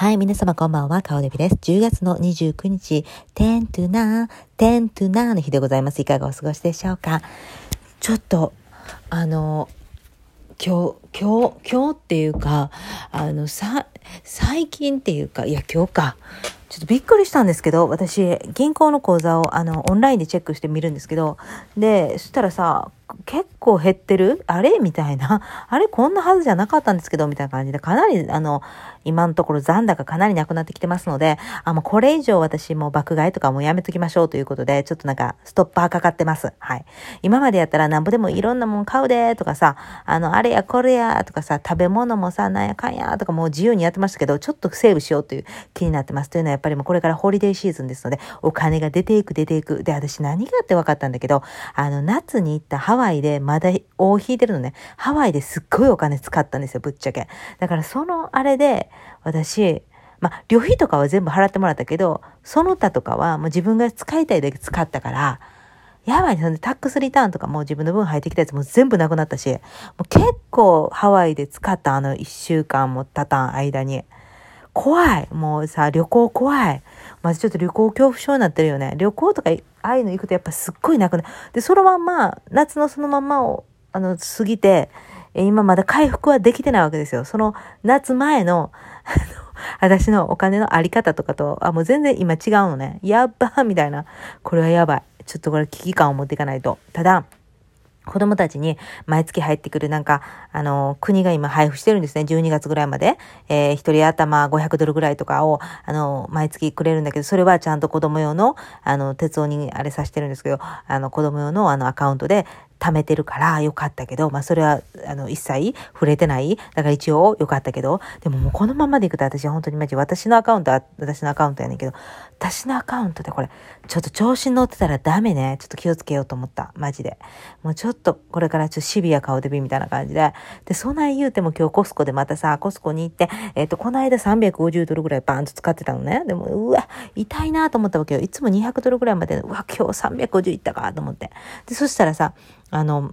はい、皆様こんばんは、顔デビです。10月の29日、10 to な、10 to なの日でございます。いかがお過ごしでしょうか？ちょっと、あの、今日、今日、今日っていうか、あの、さ、最近っていうか、いや、今日か。ちょっとびっくりしたんですけど、私、銀行の口座を、あの、オンラインでチェックしてみるんですけど、で、そしたらさ、結構減ってる？あれ？みたいな。あれ？こんなはずじゃなかったんですけど？みたいな感じで、かなり、あの、今のところ残高かなりなくなってきてますので、あ、もうこれ以上私も爆買いとかもやめときましょうということで、ちょっとなんかストッパーかかってます。はい。今までやったらなんぼでもいろんなもん買うでとかさ、あの、あれやこれややとかさ、食べ物もさ、なんやかんやとかもう自由にやってましたけど、ちょっとセーブしようという気になってます。というのはやっぱりもうこれからホリデーシーズンですので、お金が出ていく出ていく。で、私何がって分かったんだけど、あの、夏に行ったハワイでまだ大引いてるのね。ハワイですっごいお金使ったんですよ、ぶっちゃけ。だからそのあれで、私、まあ、旅費とかは全部払ってもらったけど、その他とかはもう自分が使いたいだけ使ったから、やばいね。そんでタックスリターンとかもう自分の分入ってきたやつも全部なくなったし、もう結構ハワイで使ったあの一週間もたたん間に。怖い。もうさ、旅行怖い。まずちょっと旅行恐怖症になってるよね。旅行とか、ああいうの行くとやっぱすっごいなくなる。で、そのまんま、夏のそのまんまを、あの、過ぎて、今まだ回復はできてないわけですよ。その夏前の、私のお金のあり方とかと、あ、もう全然今違うのね。やっばみたいな。これはやばい。ちょっとこれ危機感を持っていかないと。ただ、子供たちに毎月入ってくるなんか、あの、国が今配布してるんですね。12月ぐらいまで。えー、一人頭500ドルぐらいとかを、あの、毎月くれるんだけど、それはちゃんと子供用の、あの、鉄道にあれさしてるんですけど、あの、子供用のあのアカウントで、貯めてるからよかったけど、まあそれは、あの、一切触れてない。だから一応よかったけど、でももうこのままでいくと私は本当にマジ私のアカウントは私のアカウントやねんけど、私のアカウントでこれ、ちょっと調子に乗ってたらダメね。ちょっと気をつけようと思った。マジで。もうちょっとこれからちょっとシビア顔デビみたいな感じで。で、そない言うても今日コスコでまたさ、コスコに行って、えっ、ー、と、この間350ドルぐらいバーンと使ってたのね。でも、うわ、痛いなと思ったわけよ。いつも200ドルぐらいまで、うわ、今日350いったかと思って。で、そしたらさ、あの、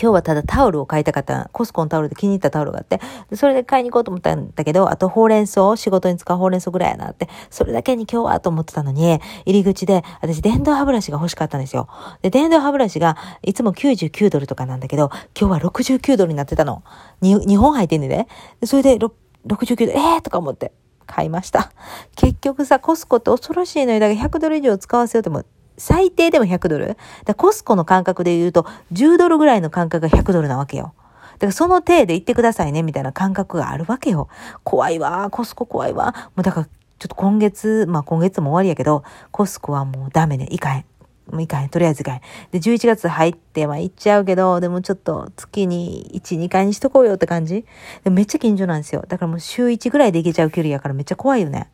今日はただタオルを買いたかった。コスコのタオルで気に入ったタオルがあって、それで買いに行こうと思ったんだけど、あとほうれん草、仕事に使うほうれん草ぐらいやなって、それだけに今日はと思ってたのに、入り口で私電動歯ブラシが欲しかったんですよ。で、電動歯ブラシがいつも99ドルとかなんだけど、今日は69ドルになってたの。に、2本入ってんねで。でそれで69ドル、えーとか思って。買いました。結局さ、コスコって恐ろしいのに、だから100ドル以上使わせようとも最低でも100ドル。だコスコの感覚で言うと、10ドルぐらいの感覚が100ドルなわけよ。だからその体で言ってくださいね、みたいな感覚があるわけよ。怖いわ、コスコ怖いわ。もうだから、ちょっと今月、まあ今月も終わりやけど、コスコはもうダメね、いかへん。もういかへん。とりあえずいかへん。で、11月入って、まあ行っちゃうけど、でもちょっと月に1、2回にしとこうよって感じ。でめっちゃ近所なんですよ。だからもう週1ぐらいで行けちゃう距離やからめっちゃ怖いよね。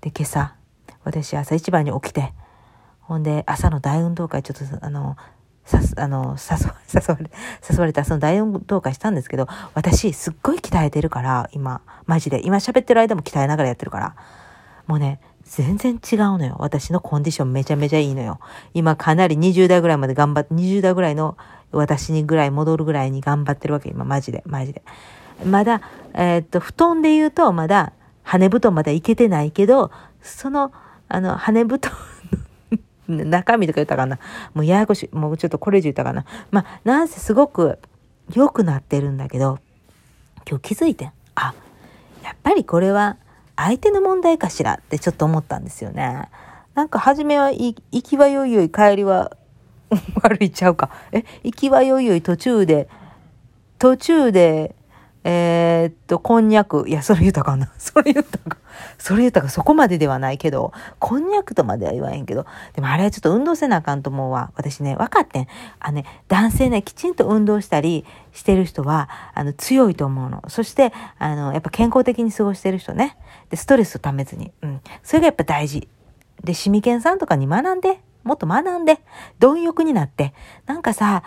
で、今朝、私朝一番に起きて、ほんで、朝の大運動会、ちょっと、あの、さす、あの、誘われ、誘われ、誘われた、その大運動会したんですけど、私、すっごい鍛えてるから、今、マジで。今喋ってる間も鍛えながらやってるから。もうね、全然違うのよ。私のコンディションめちゃめちゃいいのよ。今かなり20代ぐらいまで頑張って、20代ぐらいの私にぐらい戻るぐらいに頑張ってるわけ。今、マジで、マジで。まだ、えー、っと、布団で言うと、まだ、羽布団まだいけてないけど、その、あの、羽布団中身とか言ったかな。もうややこしい。もうちょっとこれ以上言ったかな。まあ、なんせすごく良くなってるんだけど、今日気づいてん。あ、やっぱりこれは相手の問題かしらってちょっと思ったんですよね。なんか初めは行きはよいよい帰りは 悪いちゃうか。え、行きはよいよい途中で、途中でえー、っと、こんにゃく。いや、それ言ったかな。それ言ったか。それ言ったか、そこまでではないけど、こんにゃくとまでは言わへんけど、でもあれはちょっと運動せなあかんと思うわ。私ね、分かってん。あのね、男性ね、きちんと運動したりしてる人は、あの、強いと思うの。そして、あの、やっぱ健康的に過ごしてる人ね。で、ストレスをためずに。うん。それがやっぱ大事。で、シミケンさんとかに学んで、もっと学んで、貪欲になって、なんかさ、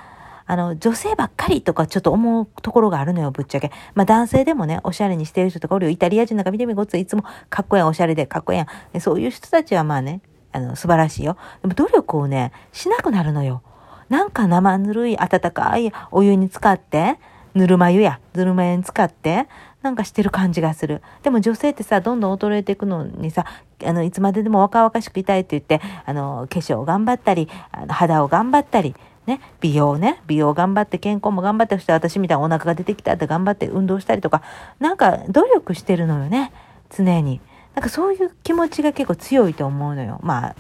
あの、女性ばっかりとかちょっと思うところがあるのよ、ぶっちゃけ。まあ男性でもね、おしゃれにしてる人とかおるよ。イタリア人なんか見てみごっついつもかっこやん、おしゃれでかっこやん。そういう人たちはまあね、あの、素晴らしいよ。でも努力をね、しなくなるのよ。なんか生ぬるい温かいお湯に使って、ぬるま湯や、ぬるま湯に使って、なんかしてる感じがする。でも女性ってさ、どんどん衰えていくのにさ、あの、いつまででも若々しくいたいって言って、あの、化粧を頑張ったり、あの肌を頑張ったり、ね、美容ね、美容頑張って健康も頑張ってそして私みたいなお腹が出てきたって頑張って運動したりとか、なんか努力してるのよね、常に。なんかそういう気持ちが結構強いと思うのよ。まあ、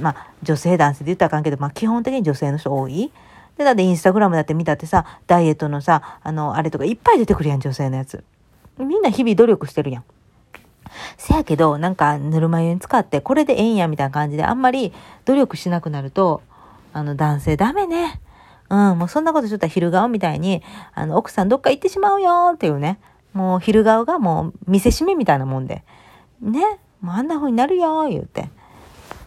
まあ、女性男性で言ったらあかんけど、まあ基本的に女性の人多い。で、だってインスタグラムだって見たってさ、ダイエットのさ、あの、あれとかいっぱい出てくるやん、女性のやつ。みんな日々努力してるやん。せやけど、なんかぬるま湯に使ってこれでええんやみたいな感じであんまり努力しなくなると、あの男性ダメね。うん、もうそんなことしとったら昼顔みたいに、あの奥さんどっか行ってしまうよっていうね。もう昼顔がもう見せしめみたいなもんで。ね。もうあんな風になるよ言うて。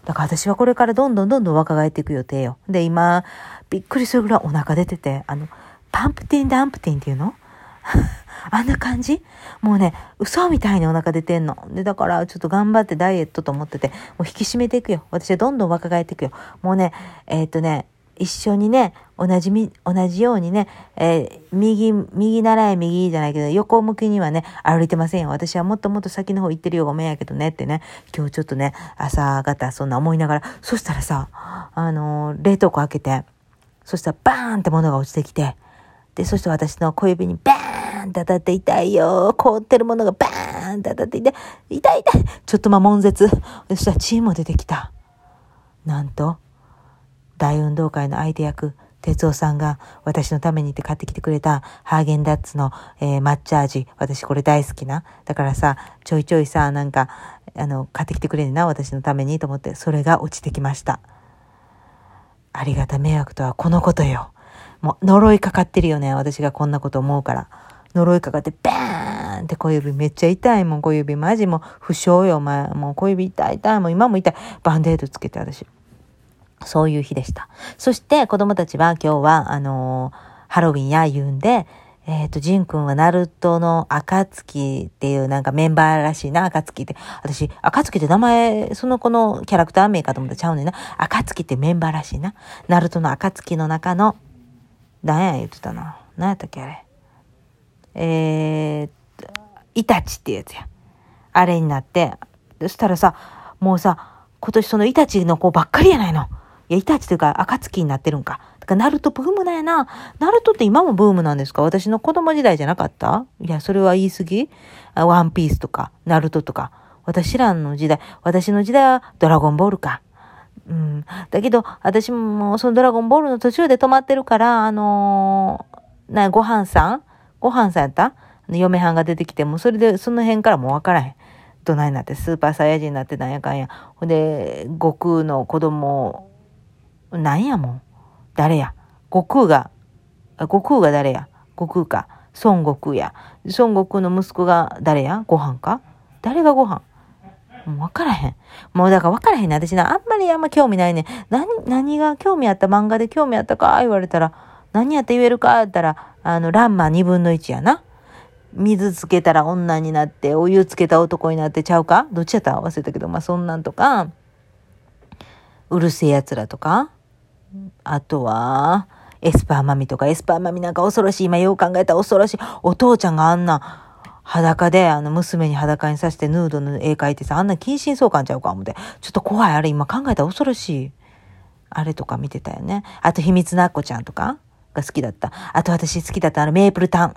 だから私はこれからどんどんどんどん若返っていく予定よ。で、今、びっくりするぐらいお腹出てて、あの、パンプティンダンプティンっていうの あんな感じ？もうね、嘘みたいにお腹出てんの。で、だからちょっと頑張ってダイエットと思ってて、もう引き締めていくよ。私はどんどん若返っていくよ。もうね、えー、っとね、一緒にね、同じみ、同じようにね、えー、右、右習い右じゃないけど、横向きにはね、歩いてませんよ。私はもっともっと先の方行ってるよ、ごめんやけどねってね、今日ちょっとね、朝方そんな思いながら、そしたらさ、あのー、冷凍庫開けて、そしたらバーンって物が落ちてきて、で、そして私の小指にバーンって当たって痛いよ。凍ってるものがバーンって当たって痛い。痛い痛い。ちょっとまあ悶絶。そしたら血も出てきた。なんと、大運動会の相手役、哲夫さんが私のためにって買ってきてくれたハーゲンダッツの、えー、抹茶味。私これ大好きな。だからさ、ちょいちょいさ、なんか、あの、買ってきてくれるな、私のためにと思って、それが落ちてきました。ありがた迷惑とはこのことよ。もう呪いかかってるよね。私がこんなこと思うから。呪いかかって、バーンって小指めっちゃ痛いもん。小指マジもう不詳よ、お前。もう小指痛い痛い。もう今も痛い。バンデードつけて私。そういう日でした。そして子供たちは今日は、あのー、ハロウィンや言うんで、えっ、ー、と、ジン君はナルトの暁っていうなんかメンバーらしいな、暁って。私、暁って名前、その子のキャラクター名かと思ったらちゃうねんな。暁ってメンバーらしいな。ナルトの暁の中の何や言ってたな。何やったっけあれ。えー、イタチってやつや。あれになって、そしたらさ、もうさ、今年そのイタチの子ばっかりやないの。いや、イタチというか、暁になってるんか。だから、ナルトブームなんやな。ナルトって今もブームなんですか？私の子供時代じゃなかった？いや、それは言い過ぎワンピースとか、ナルトとか。私らの時代、私の時代はドラゴンボールか。うん。だけど、私もそのドラゴンボールの途中で止まってるから、あのー、な、ご飯さん？ご飯さんやった？嫁はんが出てきて、もそれで、その辺からもうわからへん。どないなって、スーパーサイヤ人になってなんやかんや。ほんで、悟空の子供、なんやもん？誰や？悟空が、悟空が誰や？悟空か。孫悟空や。孫悟空の息子が誰や？ご飯か？誰がご飯？もう分からへん。もうだから分からへんね。私な、あんまりあんま興味ないね。何、何が興味あった漫画で興味あったか言われたら、何やって言えるか言ったら、あの、ランマ2分の1やな。水つけたら女になって、お湯つけた男になってちゃうか？どっちやった？忘れたけど、まあそんなんとか、うるせえ奴らとか、あとは、エスパーマミとか、エスパーマミなんか恐ろしい。今よう考えたら恐ろしい。お父ちゃんがあんな、裸で、あの、娘に裸にさしてヌードの絵描いてさ、あんな近親相関ちゃうか思って。ちょっと怖い。あれ今考えたら恐ろしい。あれとか見てたよね。あと、秘密のアッコちゃんとか？が好きだった。あと、私好きだったあの、メープルタン。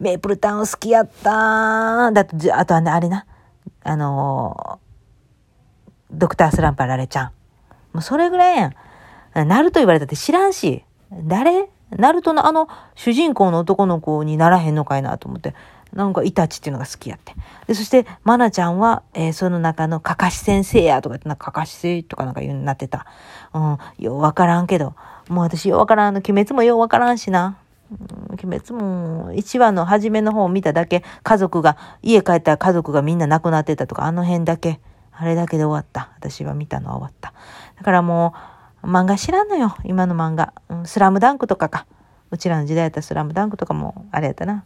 メープルタンを好きやっただと、あとはね、あれな。あのー、ドクタースランパラレちゃん。もうそれぐらいやん。ナルト言われたって知らんし。誰？ナルトのあの主人公の男の子にならへんのかいなと思って。なんかイタチっていうのが好きやって。で、そして、マナちゃんは、えー、その中のかかし先生やとかって、なんかかかし先とかなんか言うになってた。うん、ようわからんけど。もう私ようわからんの、鬼滅もようわからんしな。うん、鬼滅も、1話の初めの方を見ただけ、家族が、家帰ったら家族がみんな亡くなってたとか、あの辺だけ、あれだけで終わった。私は見たのは終わった。だからもう、漫画知らんのよ、今の漫画。うん、スラムダンクとかか。うちらの時代やったらスラムダンクとかも、あれやったな。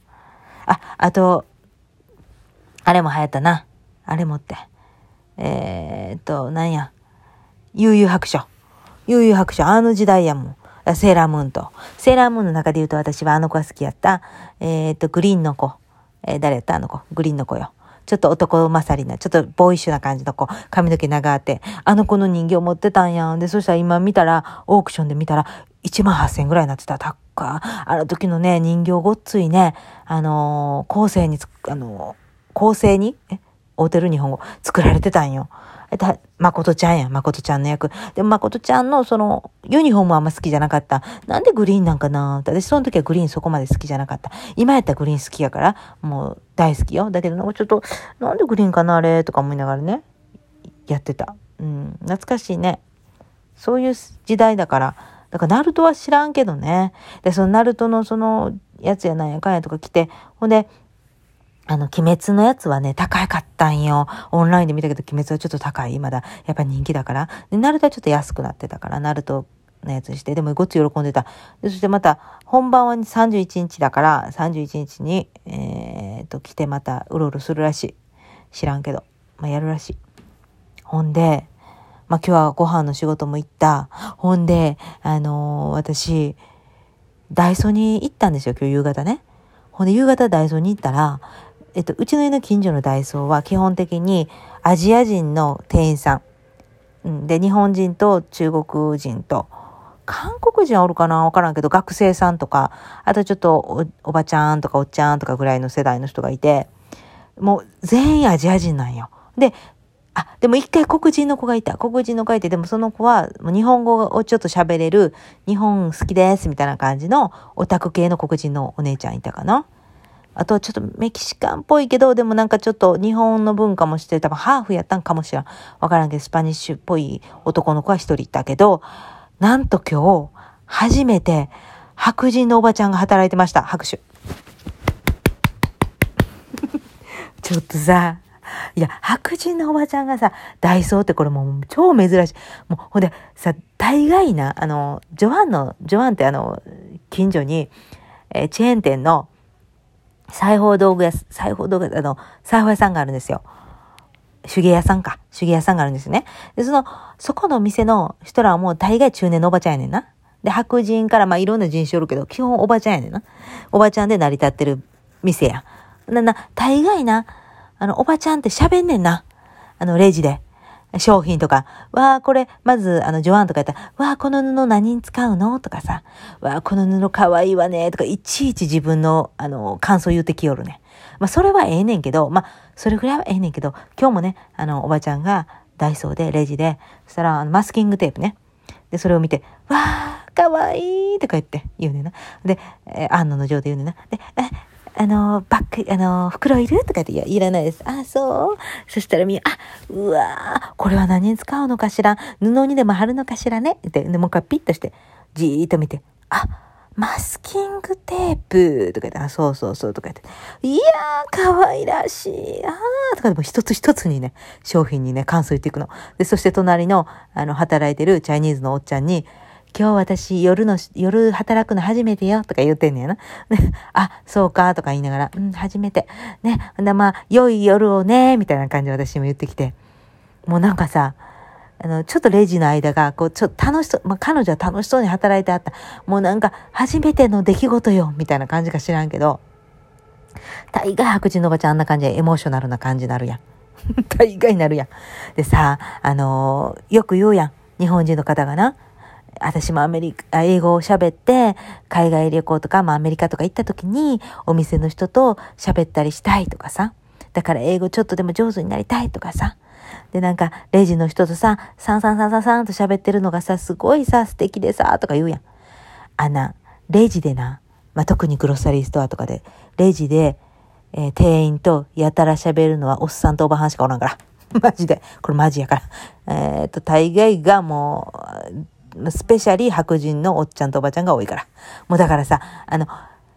あ、あと、あれも流行ったな。あれ持って。えー、っと、なんや。悠々白書。悠々白書。あの時代やもん。セーラームーンと。セーラームーンの中で言うと私はあの子が好きやった。えー、っと、グリーンの子。えー、誰やった？あの子、グリーンの子よ。ちょっと男勝りな、ちょっとボーイッシュな感じの子、髪の毛長あって、あの子の人形持ってたんやん。で、そしたら今見たら、オークションで見たら、1万8000円ぐらいになってた。たっか。あの時のね、人形ごっついね、あのー、後世に、あのー、構成に、え、合うてる日本語、作られてたんよ。えた、誠ちゃんや、誠ちゃんの役。でも誠ちゃんのその、ユニフォームはあんま好きじゃなかった。なんでグリーンなんかな私その時はグリーンそこまで好きじゃなかった。今やったらグリーン好きやから、もう大好きよ。だけどなんかちょっと、なんでグリーンかなあれとか思いながらね、やってた。うん、懐かしいね。そういう時代だから、だからナルトは知らんけどね。で、そのナルトのそのやつやなんやかんやとか来て、ほんで、あの、鬼滅のやつはね、高かったんよ。オンラインで見たけど、鬼滅はちょっと高い。まだ、やっぱ人気だから。で、ナルトはちょっと安くなってたから、ナルトのやつして、でもごっつ喜んでた。でそしてまた、本番は31日だから、31日に、えー、と、来てまた、うろうろするらしい。知らんけど。まあ、やるらしい。ほんで、まあ、今日はご飯の仕事も行った。ほんで、あのー、私、ダイソーに行ったんですよ、今日夕方ね。ほんで、夕方ダイソーに行ったら、えっと、うちの家の近所のダイソーは基本的にアジア人の店員さん。で、日本人と中国人と、韓国人はおるかなわからんけど、学生さんとか、あとちょっとおばちゃんとかおっちゃんとかぐらいの世代の人がいて、もう全員アジア人なんよ。で、あ、でも一回黒人の子がいた。黒人の子がいて、でもその子は日本語をちょっと喋れる、日本好きですみたいな感じのオタク系の黒人のお姉ちゃんいたかな。あとはちょっとメキシカンっぽいけど、でもなんかちょっと日本の文化もして、多分ハーフやったんかもしれん。わからんけど、スパニッシュっぽい男の子は一人いたけど、なんと今日、初めて白人のおばちゃんが働いてました。拍手。ちょっとさ、いや、白人のおばちゃんがさ、ダイソーってこれもう超珍しい。もうほんでさ、大概な、あの、ジョアンの、ジョアンってあの、近所に、えー、チェーン店の、裁縫道具屋、裁縫道具屋、あの、裁縫屋さんがあるんですよ。手芸屋さんか。手芸屋さんがあるんですね。で、その、そこの店の人らはもう大概中年のおばちゃんやねんな。で、白人からまあいろんな人種おるけど、基本おばちゃんやねんな。おばちゃんで成り立ってる店や。な、な、大概な、あの、おばちゃんって喋んねんな。あの、レジで。商品とか、わあ、これ、まず、あの、ジョアンとか言ったら、わあ、この布何に使うのとかさ、わあ、この布かわいいわね、とか、いちいち自分の、あの、感想言うてきよるね。まあ、それはええねんけど、まあ、それぐらいはええねんけど、今日もね、あの、おばちゃんが、ダイソーで、レジで、そしたら、あのマスキングテープね。で、それを見て、わあ、かわいいとか言って言うねんな。で、えー、安野の上で言うねんな。で、え、あの、バッグ、あの、袋いる？とかって、いや、いらないです。あ、そう？そしたらみんな、あ、うわこれは何に使うのかしら？布にでも貼るのかしらね？って、で、もう一回ピッとして、じーっと見て、あ、マスキングテープとか言って、あ、そうそうそうとか言って、いやー、可愛らしい。あーとかでも一つ一つにね、商品にね、感想言っていくの。で、そして隣の、あの、働いてるチャイニーズのおっちゃんに、今日私夜の、夜働くの初めてよとか言ってんねやな。あ、そうかとか言いながら、うん、初めて。ね。で、まあ、良い夜をね、みたいな感じで私も言ってきて。もうなんかさ、あの、ちょっとレジの間が、こう、ちょっと楽しそう、まあ、彼女は楽しそうに働いてあった。もうなんか、初めての出来事よ、みたいな感じか知らんけど、大概白人のおばちゃんあんな感じでエモーショナルな感じになるやん。大概なるやん。でさ、あのー、よく言うやん。日本人の方がな、私もアメリカ、英語を喋って、海外旅行とか、まあアメリカとか行った時に、お店の人と喋ったりしたいとかさ。だから英語ちょっとでも上手になりたいとかさ。で、なんか、レジの人とさ、サンサンサンサンサンと喋ってるのがさ、すごいさ、素敵でさ、とか言うやん。あな、レジでな、まあ、特にグロッサリーストアとかで、レジで、えー、店員とやたら喋るのはおっさんとおばはんしかおらんから。マジで。これマジやから。えっ、と、大概がもう、スペシャリー白人のおっちゃんとおばちゃんが多いから。もうだからさ、あの、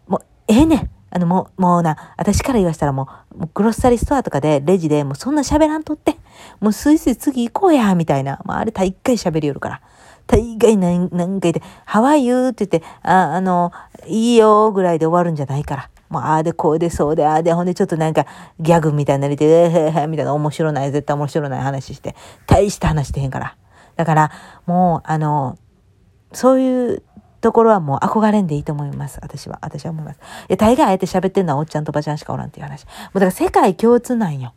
もう、ええねん。あの、もう、もうな、私から言わしたらもう、もうグロッサリーストアとかで、レジで、もうそんな喋らんとって。もうスイスイ次行こうや、みたいな。もうあれ大概喋りよるから。大概何、何回で、ハワイユーって言って、あ、あの、いいよぐらいで終わるんじゃないから。もう、ああでこうでそうで、ああで、ほんでちょっとなんか、ギャグみたいになりて、えー、へーへーみたいな面白ない、絶対面白ない話して、大した話してへんから。だから、もう、あの、そういうところはもう憧れんでいいと思います。私は。私は思います。い、大概あえて喋ってんのはおっちゃんとおばちゃんしかおらんっていう話。もうだから世界共通なんよ。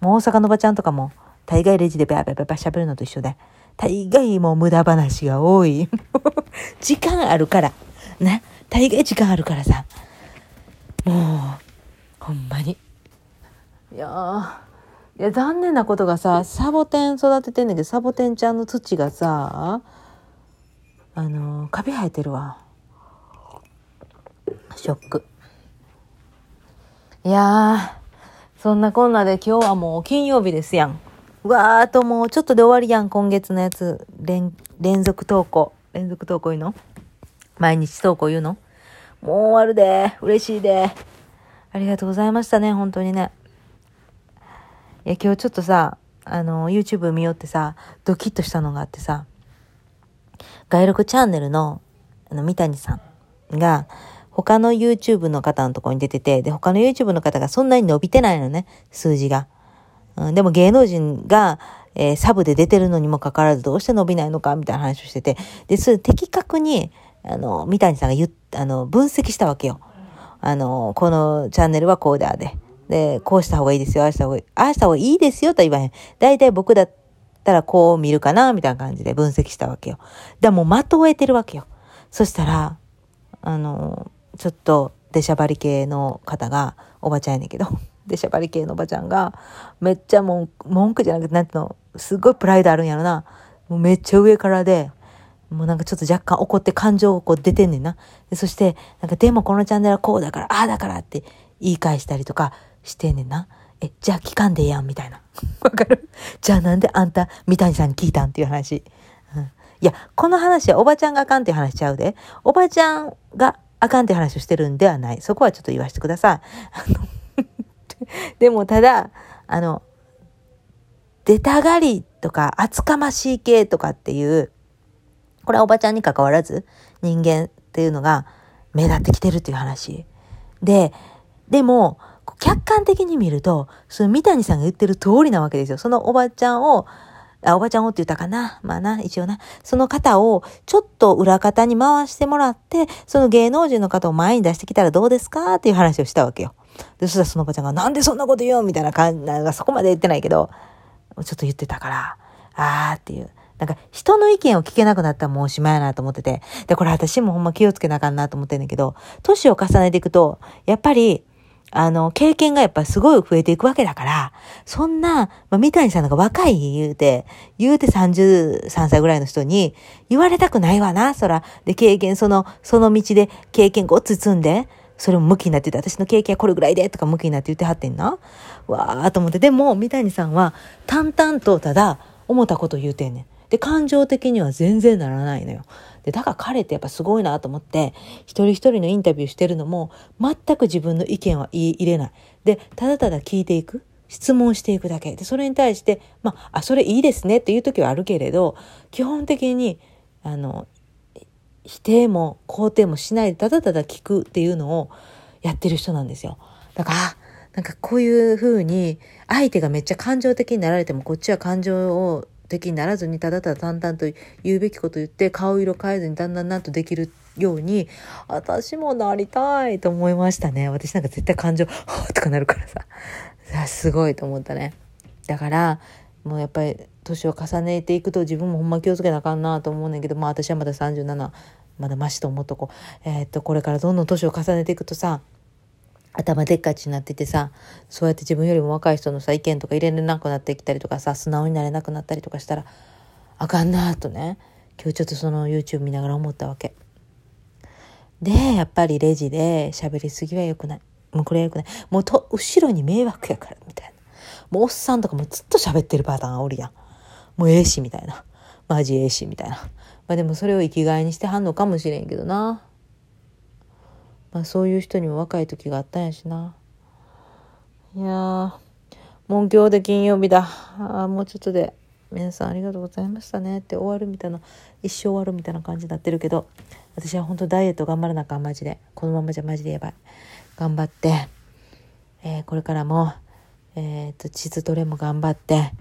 もう大阪のばちゃんとかも、大概レジでベャベャベャベャ喋るのと一緒で。大概もう無駄話が多い。時間あるから。な。大概時間あるからさ。もう、ほんまに。いやいや、残念なことがさ、サボテン育ててんねんけど、サボテンちゃんの土がさ、あの、カビ生えてるわ。ショック。いやー、そんなこんなで今日はもう金曜日ですやん。わーともうちょっとで終わりやん、今月のやつ。連、連続投稿。連続投稿言うの？毎日投稿言うの？もう終わるで。嬉しいで。ありがとうございましたね、本当にね。いや、今日ちょっとさ、あの、YouTube 見よってさ、ドキッとしたのがあってさ、外録チャンネルの、あの、三谷さんが、他の YouTube の方のところに出てて、で、他の YouTube の方がそんなに伸びてないのね、数字が。うん、でも芸能人が、えー、サブで出てるのにもかかわらずどうして伸びないのかみたいな話をしてて、で、それ的確に、あの、三谷さんが言、あの、分析したわけよ。あの、このチャンネルはこうだで。で、こうした方がいいですよ、ああした方がいい。ああした方がいいですよと言わへん。大体僕だったらこう見るかな、みたいな感じで分析したわけよ。でも的を得てるわけよ。そしたら、あの、ちょっと、出しゃばり系の方が、おばちゃんやねんけど、出しゃばり系のおばちゃんが、めっちゃ文句じゃなくて、なんていうの、すごいプライドあるんやろな。もうめっちゃ上からで、もうなんかちょっと若干怒って感情がこう出てんねんな。でそして、なんかでもこのチャンネルはこうだから、ああだからって言い返したりとかしてんねんな。え、じゃあ聞かんでええやん、みたいな。わかる？じゃあなんであんた、三谷さんに聞いたんっていう話。うん、いや、この話はおばちゃんがあかんっていう話ちゃうで。おばちゃんがあかんって話をしてるんではない。そこはちょっと言わせてください。でもただ、あの、出たがりとか厚かましい系とかっていう、これはおばちゃんに関わらず人間っていうのが目立ってきてるっていう話。で、でも、客観的に見ると、その三谷さんが言ってる通りなわけですよ。そのおばちゃんを、あ、おばちゃんをって言ったかな？まあな、一応な。その方をちょっと裏方に回してもらって、その芸能人の方を前に出してきたらどうですか？っていう話をしたわけよ。で、そしたらそのおばちゃんが、なんでそんなこと言うみたいな感じ、なんかそこまで言ってないけど、ちょっと言ってたから、あーっていう。なんか人の意見を聞けなくなったらもうおしまいやなと思ってて。で、これ私もほんま気をつけなあかんなと思ってんだけど、年を重ねていくと、やっぱり、あの、経験がやっぱすごい増えていくわけだから、そんな、まあ、三谷さんのが若い言うて、言うて33歳ぐらいの人に言われたくないわな、そら。で、経験、その、その道で経験ごっつ積んで、それも向きになってて、私の経験はこれぐらいで、とか向きになって言ってはってんな。わーと思って。でも、三谷さんは、淡々とただ、思ったこと言うてんねん。で、感情的には全然ならないのよ。で、だから彼ってやっぱすごいなと思って、一人一人のインタビューしてるのも、全く自分の意見は言い入れない。で、ただただ聞いていく。質問していくだけ。で、それに対して、まあ、あ、それいいですねっていう時はあるけれど、基本的に、あの、否定も肯定もしないで、ただただ聞くっていうのをやってる人なんですよ。だから、なんかこういうふうに、相手がめっちゃ感情的になられても、こっちは感情を的にならずにただただ淡々と言うべきこと言って顔色変えずにだんだんなんとできるように私もなりたいと思いましたね。私なんか絶対感情は とかなるからさ。すごいと思ったね。だからもうやっぱり年を重ねていくと自分もほんま気をつけなあかんなと思うねんけどまあ私はまだ37まだマシと思っとこう。えー、っとこれからどんどん年を重ねていくとさ頭でっかちになっててさそうやって自分よりも若い人のさ意見とか入れれなくなってきたりとかさ素直になれなくなったりとかしたらあかんなとね今日ちょっとその YouTube 見ながら思ったわけ。でやっぱりレジで喋りすぎは良くない。もうこれは良くない。もうと後ろに迷惑やからみたいな。もうおっさんとかもずっと喋ってるパターンおるやん。もうええしみたいな。マジええしみたいな。まあでもそれを生きがいにしてはんのかもしれんけどな。まあ、そういう人にも若い時があったんやしな。いやー、もう今日で金曜日だ。あもうちょっとで、皆さんありがとうございましたねって終わるみたいな、一生終わるみたいな感じになってるけど、私は本当ダイエット頑張らなあかん、マジで。このままじゃマジでやばい。頑張って、えー、これからも、えっ、ー、と、地図トレも頑張って、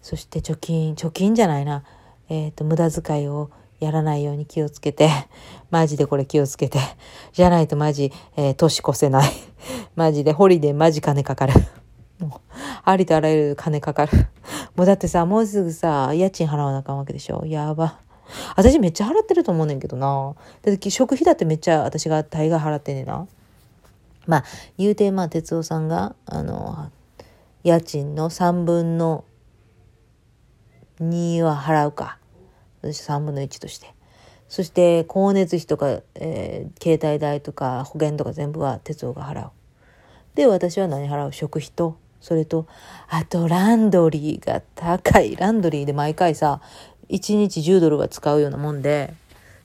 そして貯金、貯金じゃないな、えっ、ー、と、無駄遣いをやらないように気をつけて、マジでこれ気をつけて。じゃないとマジ、えー、年越せない。マジで、ホリデーマジ金かかる。もう、ありとあらゆる金かかる。もうだってさ、もうすぐさ、家賃払わなあかんわけでしょ？やば。私めっちゃ払ってると思うねんけどな。だって食費だってめっちゃ私が大概払ってんねんな。まあ、言うて、まあ、哲夫さんが、あの、家賃の3分の2は払うか。私3分の1として。そして、光熱費とか、えー、携帯代とか保険とか全部は哲夫が払う。で、私は何払う？食費と、それと、あと、ランドリーが高い。ランドリーで毎回さ、1日10ドルは使うようなもんで、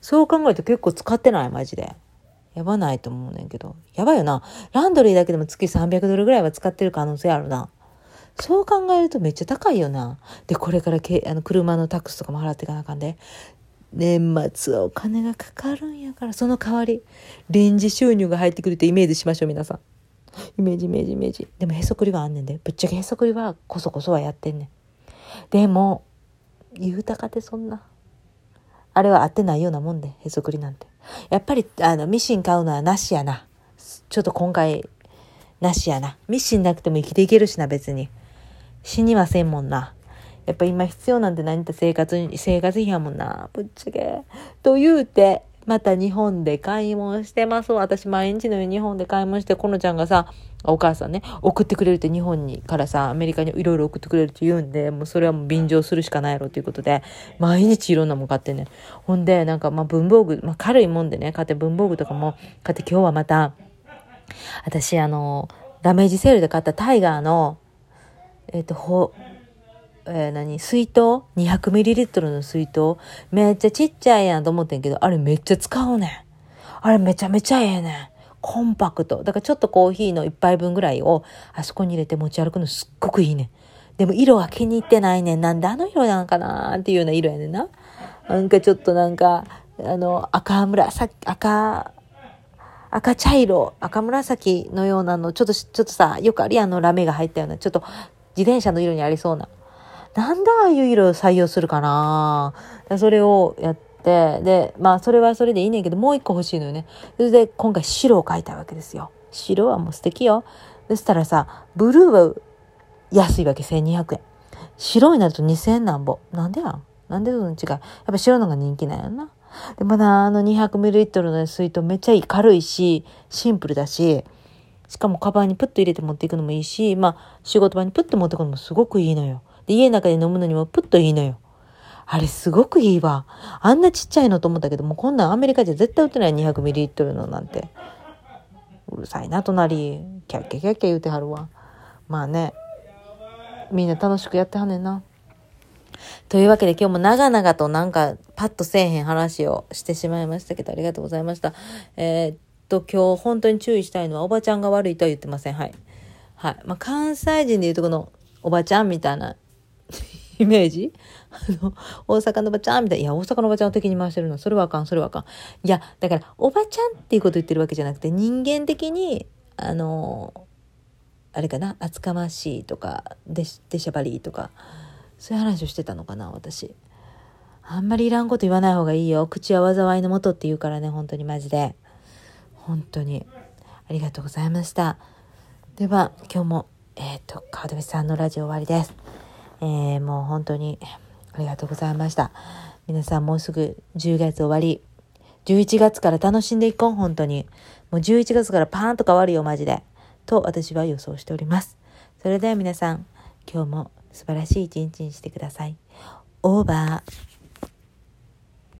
そう考えると結構使ってない？マジで。やばないと思うねんけど。やばいよな。ランドリーだけでも月300ドルぐらいは使ってる可能性あるな。そう考えるとめっちゃ高いよな。で、これからけあの車のタックスとかも払っていかなあかんで。年末はお金がかかるんやから、その代わり、臨時収入が入ってくるってイメージしましょう、皆さん。イメージ、イメージ、イメージ。でもへそくりはあんねんで。ぶっちゃけへそくりはこそこそはやってんねん。でも、豊かってそんな。あれは合ってないようなもんで、へそくりなんて。やっぱり、あの、ミシン買うのはなしやな。ちょっと今回、なしやな。ミシンなくても生きていけるしな、別に。死にませんもんな。やっぱ今必要なんて何って生活に、生活費やもんな。ぶっちゃけ。と言うて、また日本で買い物してます。私毎日のように日本で買い物して、このちゃんがさ、お母さんね、送ってくれるって日本にからさ、アメリカにいろいろ送ってくれるって言うんで、もうそれはもう便乗するしかないやろということで、毎日いろんなもん買ってね。ほんで、なんかまあ文房具、まあ軽いもんでね、買って文房具とかも買って今日はまた、私あの、ダメージセールで買ったタイガーの、えっ、ー、と、ほ、えー、何？水筒 ?200ml の水筒？めっちゃちっちゃいやんと思ってんけど、あれめっちゃ使うねん。あれめちゃめちゃええねん。コンパクト。だからちょっとコーヒーの一杯分ぐらいをあそこに入れて持ち歩くのすっごくいいねん。でも色は気に入ってないねん。なんであの色なんかなっていうような色やねんな。なんかちょっとなんか、あの、赤紫、赤、赤茶色、赤紫のようなの、ちょっと、ちょっとさ、よくあるやんのラメが入ったような、ちょっと自転車の色にありそうな。なんでああいう色を採用するかなそれをやって、で、まあそれはそれでいいねんけど、もう一個欲しいのよね。それで今回白を描いたわけですよ。白はもう素敵よ。そしたらさ、ブルーは安いわけ、1200円。白になると2000円なんぼ。なんでやん？なんでその違う？やっぱ白のが人気なんやな。で、まだあの 200ml の水筒めっちゃいい。軽いし、シンプルだし、しかもカバンにプッと入れて持っていくのもいいし、まあ仕事場にプッと持っていくのもすごくいいのよ。で、家の中で飲むのにもプッといいのよ。あれすごくいいわ。あんなちっちゃいのと思ったけどもう、こんなんアメリカじゃ絶対売ってない 200ml のなんて。うるさいな、隣。キャッキャキャッキャ言うてはるわ。まあね。みんな楽しくやってはんねんな。というわけで今日も長々となんかパッとせえへん話をしてしまいましたけど、ありがとうございました。えー、と、今日本当に注意したいのはおばちゃんが悪いとは言ってません。はい。はい。まあ、関西人で言うとこのおばちゃんみたいな イメージ？あの、大阪のおばちゃんみたいな。いや、大阪のおばちゃんを敵に回してるの。それはあかん、それはあかん。いや、だから、おばちゃんっていうこと言ってるわけじゃなくて、人間的に、あの、あれかな、厚かましいとか、でし、でしゃばりとか、そういう話をしてたのかな、私。あんまりいらんこと言わない方がいいよ。口は災いのもとって言うからね、本当にマジで。本当に。ありがとうございました。では、今日も、えっ、ー、と、川辺さんのラジオ終わりです。えー、もう本当にありがとうございました。皆さんもうすぐ10月終わり。11月から楽しんでいこう、本当に。もう11月からパーンと変わるよ、マジで。と私は予想しております。それでは皆さん、今日も素晴らしい一日にしてください。オーバー。